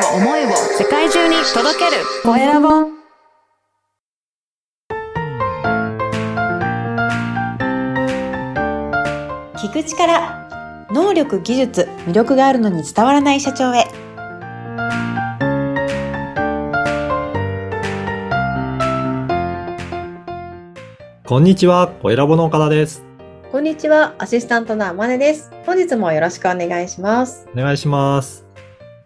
を思いを世界中に届ける。コエラボ聞く力能力技術魅力があるのに伝わらない社長へ。こんにちは、コエラボの岡田です。こんにちはアシスタントのあまねです。本日もよろしくお願いします。お願いします。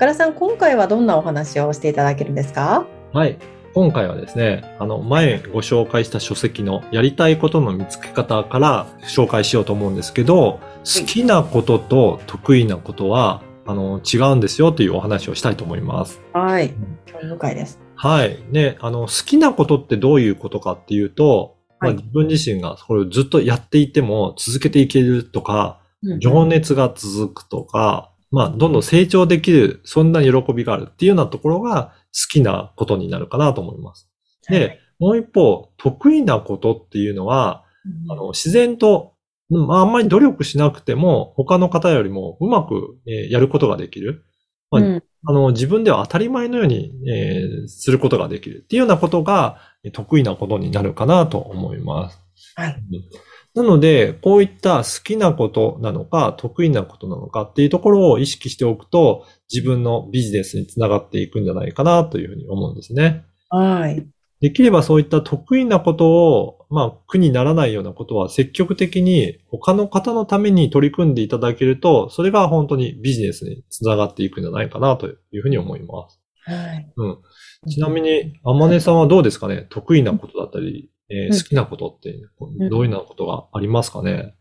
岡田さん今回はどんなお話をしていただけるんですか？はい。今回はですね、あの、前ご紹介した書籍のやりたいことの見つけ方から紹介しようと思うんですけど、好きなことと得意なことは、あの、違うんですよというお話をしたいと思います。はい。興味深いです。はい。ね、あの、好きなことってどういうことかっていうと、まあ、はい自分自身がこれをずっとやっていても続けていけるとか、情熱が続くとか、まあ、どんどん成長できる、そんな喜びがあるっていうようなところが好きなことになるかなと思います。で、もう一方、得意なことっていうのは、あの、自然と、まあ、あんまり努力しなくても、他の方よりもうまく、えーやることができる。まあうんあの、自分では当たり前のように、えーすることができるっていうようなことがえー得意なことになるかなと思います。はいなので、こういった好きなことなのか、得意なことなのかっていうところを意識しておくと、自分のビジネスにつながっていくんじゃないかなというふうに思うんですね。はいできればそういった得意なことを、まあ、苦にならないようなことは積極的に他の方のために取り組んでいただけると、それが本当にビジネスにつながっていくんじゃないかなというふうに思います。はいうん。ちなみに、あまねさんはどうですかね？得意なことだったり、えーうん好きなことって、どういうようなことがありますかね、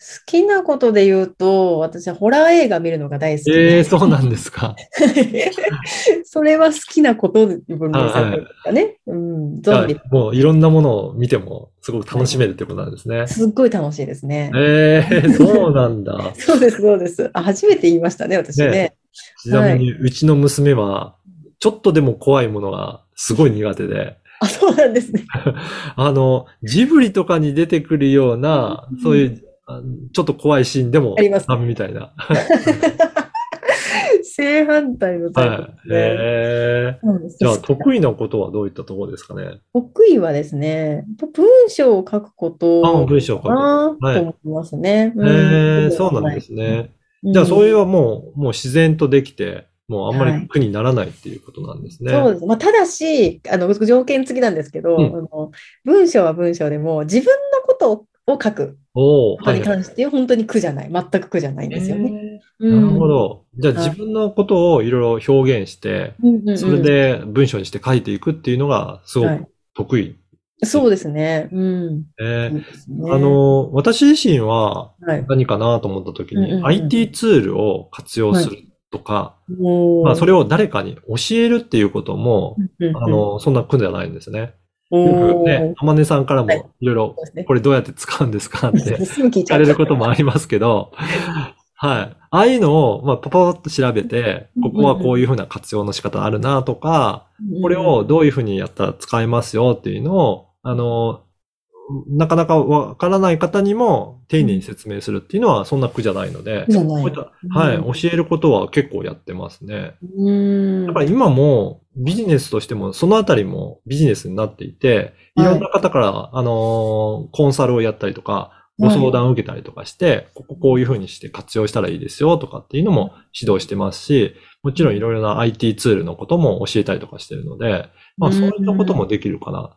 好きなことで言うと、私はホラー映画見るのが大好きえでえそうなんですか。それは好きなことに分類されてるんですかね。うん、ゾンビもういろんなものを見てもすごく楽しめるってことなんですね。すっごい楽しいですね。ええそうなんだ。そうです、そうです。あ、初めて言いましたね、私ね。ねちなみに、うちの娘は、ちょっとでも怖いものがすごい苦手で、あ、そうなんですね。あの、ジブリとかに出てくるようなうん、そういう、あちょっと怖いシーンでもありますダメみたいな。正反対のタイプはい。ですね。ええそうですじゃあ、得意なことはどういったところですかね？得意はですね、文章を書くことあ文章を書くと思いますね。ええそうなんですね。じゃあ、そういうはもう、もう自然とできて、もうあんまり苦にならないっていうことなんですね。そうです。まあ、ただし、あの、条件付きなんですけど、うんあの文章は文章でも、自分のことをを書くことにはいはい関して本当に苦じゃない。全く苦じゃないんですよね。えーなるほど。ど。じゃあ、自分のことをいろいろ表現して、それで文章にして書いていくっていうのがすごくはい得意。そうですね。うん。えーあ、の、私自身ははい。何かなと思った時に、うんうんうん IT ツールを活用するとか、まあ、それを誰かに教えるっていうことも、あの、そんな苦じゃないんですね。およくーね、天音さんからもはい。いろいろこれどうやって使うんですかって 聞かれることもありますけど、はい。ああいうのを、まあ、パパッと調べて、ここはこういうふうな活用の仕方あるなとか、これをどういうふうにやったら使えますよっていうのを、あの、なかなかわからない方にも丁寧に説明するっていうのはそんな苦じゃないので、じゃないこういった、はい、教えることは結構やってますね。うん。だから今もビジネスとしてもそのあたりもビジネスになっていて、いはいろんな方から、あのーコンサルをやったりとか、ご相談を受けたりとかして、こここういうふうにして活用したらいいですよとかっていうのも指導してますし、もちろんいろいろな IT ツールのことも教えたりとかしてるので、まあそういったこともできるかな。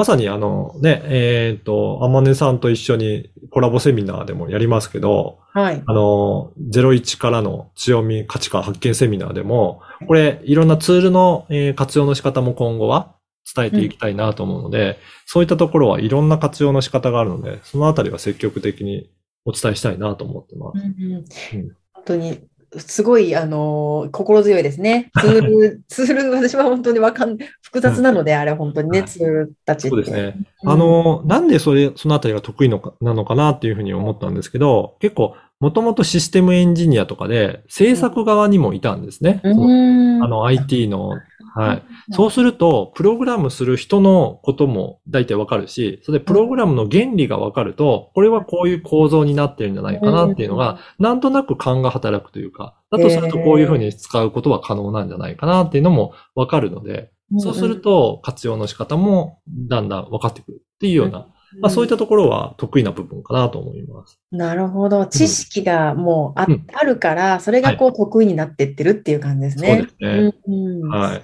まさにあのね、えっ、と、あまねさんと一緒にコラボセミナーでもやりますけど、はい。あの、01からの強み価値観発見セミナーでも、これ、いろんなツールの、えー活用の仕方も今後は伝えていきたいなと思うので、そういったところはいろんな活用の仕方があるので、そのあたりは積極的にお伝えしたいなと思ってます。うんうんうん本当に、すごい、あのー心強いですね。ツール、ツール、私は本当にわかん、複雑なので、あれ本当にね、はいツールたち。そうですね。うんあの、なんでそれ、そのあたりが得意のかなのかなっていうふうに思ったんですけど、結構、もともとシステムエンジニアとかで制作側にもいたんですね。うん。あの IT の、はい。そうすると、プログラムする人のことも大体わかるし、それでプログラムの原理がわかると、これはこういう構造になってるんじゃないかなっていうのが、なんとなく勘が働くというか、だとするとこういうふうに使うことは可能なんじゃないかなっていうのもわかるので、そうすると活用の仕方もだんだん分かってくるっていうような、まあそういったところは得意な部分かなと思います。なるほど。知識がもうあ,、うんあるから、それがこう得意になってってるっていう感じですそうね。ですね。うんうんはい。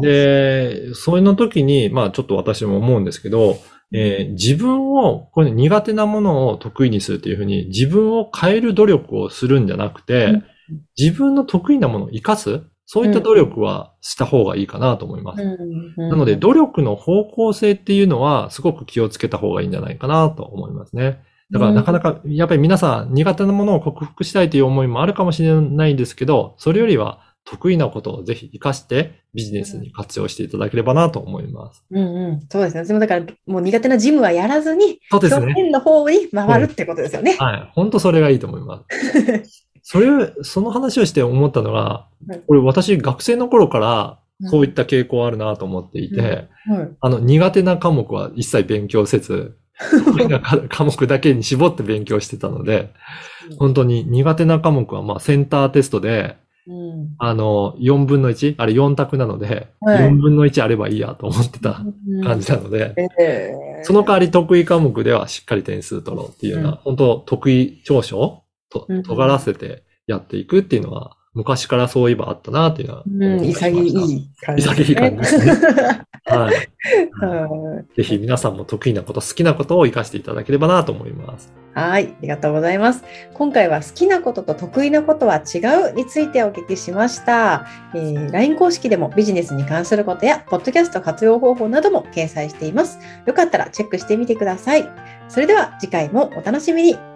で、それの時に、まあちょっと私も思うんですけど、えー自分を、これ苦手なものを得意にするというふうに、自分を変える努力をするんじゃなくて、うん自分の得意なものを活かす、そういった努力はした方がいいかなと思います。うんなので、努力の方向性っていうのは、すごく気をつけた方がいいんじゃないかなと思いますね。だから、なかなか、やっぱり皆さん、苦手なものを克服したいという思いもあるかもしれないんですけど、それよりは、得意なことをぜひ活かして、ビジネスに活用していただければなと思います。うんうん、そうですね。私もだから、もう苦手なジムはやらずに、そうですね。の方に回るってことですよね。はい。本当それがいいと思います。それ、その話をして思ったのがはい、これ私学生の頃から、うんそういった傾向あるなと思っていて、うんあの、苦手な科目は一切勉強せず、科目だけに絞って勉強してたので、本当に苦手な科目はまあセンターテストで、うん。あの、4分の 1? あれ4択なので、はい。4分の1あればいいやと思ってた感じなので、えー。その代わり得意科目ではしっかり点数取ろうっていうような、うん。本当得意長所とうん。尖らせてやっていくっていうのは、昔からそういえばあったなっていうのはうん。潔い感じ、潔い感じですね。はい。うんぜひ皆さんも得意なこと、好きなことを活かしていただければなと思います。はい、ありがとうございます。今回は好きなことと得意なことは違うについてお聞きしました。えー LINE 公式でもビジネスに関することや、ポッドキャスト活用方法なども掲載しています。よかったらチェックしてみてください。それでは次回もお楽しみに。